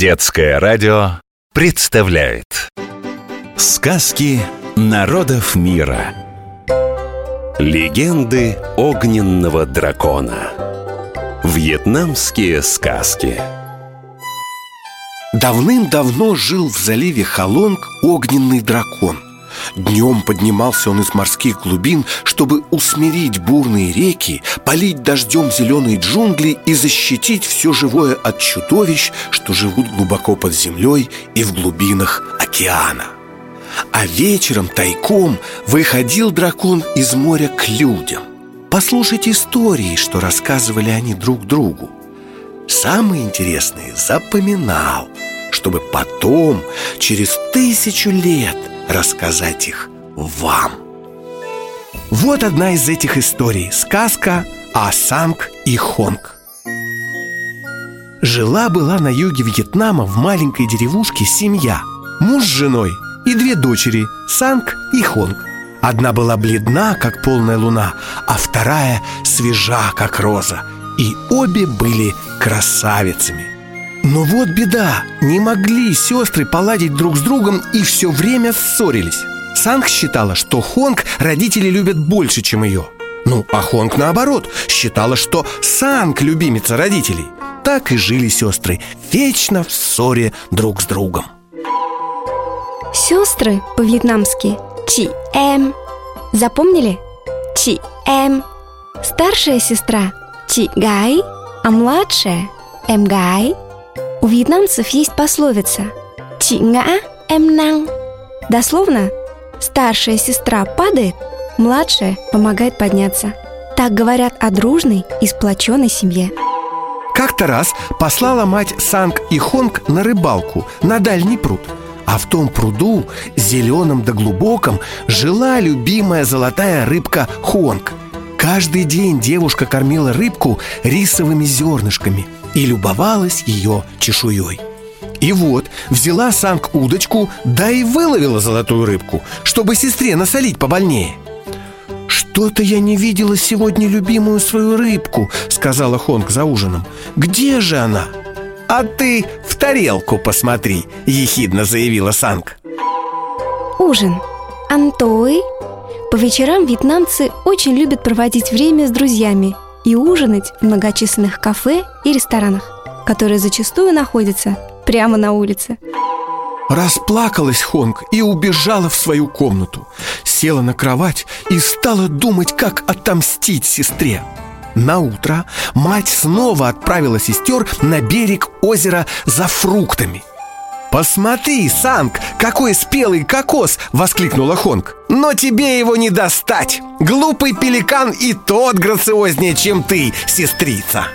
Детское радио представляет Сказки народов мира Легенды огненного дракона. Вьетнамские сказки. Давным-давно жил в заливе Халонг огненный дракон – Днем поднимался он из морских глубин, чтобы усмирить бурные реки, полить дождем зеленые джунгли и защитить все живое от чудовищ, что живут глубоко под землей и в глубинах океана. А вечером тайком выходил дракон из моря к людям. Послушать истории, что рассказывали они друг другу. Самые интересные запоминал, чтобы потом, через тысячу лет – рассказать их вам. Вот одна из этих историй – сказка о Санг и Хонг. Жила-была на юге Вьетнама в маленькой деревушке семья. Муж с женой и две дочери Санг и Хонг. Одна была бледна, как полная луна, а вторая свежа, как роза. И обе были красавицами – но вот беда, не могли сестры поладить друг с другом и все время ссорились. Санг считала, что Хонг родители любят больше, чем ее Ну, а Хонг наоборот, считала, что Санг любимица родителей. Так и жили сестры, вечно в ссоре друг с другом. Сестры по-вьетнамски Чи Эм Запомнили? Чи Эм Старшая сестра Чи Гай, а младшая Эм Гай – у вьетнамцев есть пословица «Chị ngã, em năng». Дословно «Старшая сестра падает, младшая помогает подняться». Так говорят о дружной и сплоченной семье. Как-то раз послала мать Санг и Хонг на рыбалку на дальний пруд А в том пруду, зеленом да глубоком, жила любимая золотая рыбка Хонг Каждый день девушка кормила рыбку рисовыми зернышками – и любовалась ее чешуей. И вот взяла Санг удочку, да и выловила золотую рыбку, чтобы сестре насолить побольнее. «Что-то я не видела сегодня любимую свою рыбку», — сказала Хонг за ужином. «Где же она?» «А ты в тарелку посмотри», — ехидно заявила Санг. Ужин. Антой. По вечерам вьетнамцы очень любят проводить время с друзьями и ужинать в многочисленных кафе и ресторанах, которые зачастую находятся прямо на улице. Расплакалась Хонг и убежала в свою комнату Села на кровать и стала думать, как отомстить сестре на утро мать снова отправила сестер на берег озера за фруктами «Посмотри, Санг, какой спелый кокос!» — воскликнула Хонг. «Но тебе его не достать! Глупый пеликан и тот грациознее, чем ты, сестрица!»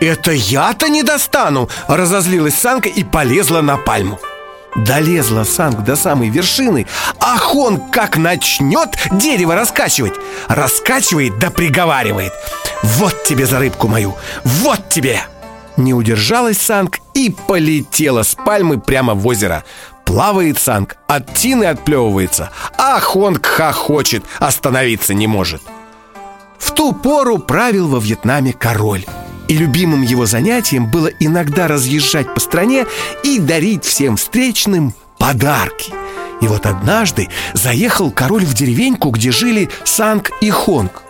«Это я-то не достану!» — разозлилась Санка и полезла на пальму. Долезла Санг до самой вершины, а Хонг как начнет дерево раскачивать Раскачивает да приговаривает «Вот тебе за рыбку мою! Вот тебе!» Не удержалась Санг и полетела с пальмы прямо в озеро. Плавает Санг, от тины отплевывается, а Хонг хохочет, остановиться не может. В ту пору правил во Вьетнаме король. И любимым его занятием было иногда разъезжать по стране и дарить всем встречным подарки. И вот однажды заехал король в деревеньку, где жили Санг и Хонг.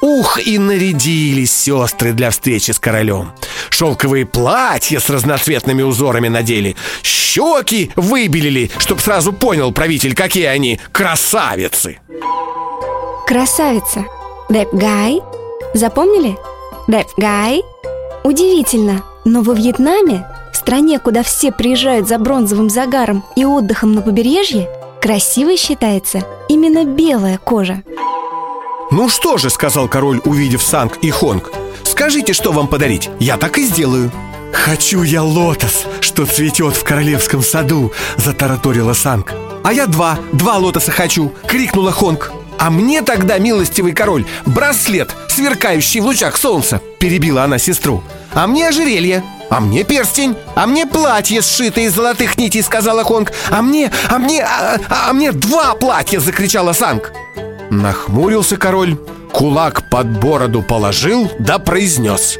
Ух, и нарядились сестры для встречи с королем. Шелковые платья с разноцветными узорами надели. Щеки выбелили, чтоб сразу понял правитель, какие они красавицы. Красавица. Деп Гай. Запомнили? Деп Гай. Удивительно, но во Вьетнаме, в стране, куда все приезжают за бронзовым загаром и отдыхом на побережье, красивой считается именно белая кожа – «Ну что же», — сказал король, увидев Санг и Хонг «Скажите, что вам подарить, я так и сделаю» «Хочу я лотос, что цветет в королевском саду», — затараторила Санг. «А я два, два лотоса хочу», — крикнула Хонг. «А мне тогда, милостивый король, браслет, сверкающий в лучах солнца», — перебила она сестру. «А мне ожерелье, а мне перстень, а мне платье, сшитое из золотых нитей», — сказала Хонг. «А мне, а мне, а, а мне два платья!» — закричала Санг Нахмурился король, кулак под бороду положил, да произнес.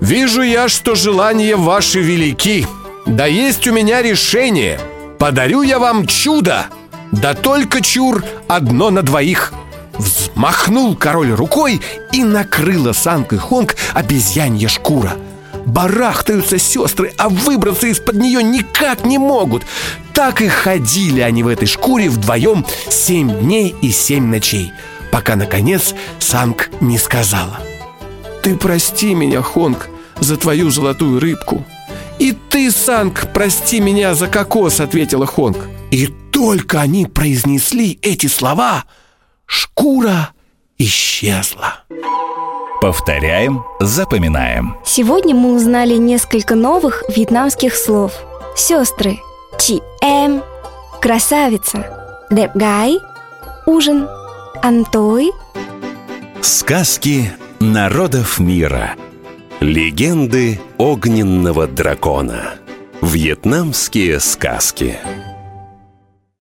«Вижу я, что желания ваши велики. Да есть у меня решение. Подарю я вам чудо. Да только чур одно на двоих Взмахнул король рукой И накрыла санкой Хонг обезьянья шкура Барахтаются сестры, а выбраться из-под нее никак не могут Так и ходили они в этой шкуре вдвоем семь дней и семь ночей Пока, наконец, Санг не сказала Ты прости меня, Хонг, за твою золотую рыбку «И ты, Санг, прости меня за кокос», — ответила Хонг. И только они произнесли эти слова, шкура исчезла. Повторяем, запоминаем. Сегодня мы узнали несколько новых вьетнамских слов. Сестры Чи Эм, красавица Деп Гай, ужин Антой, Сказки народов мира. Легенды огненного дракона. Вьетнамские сказки.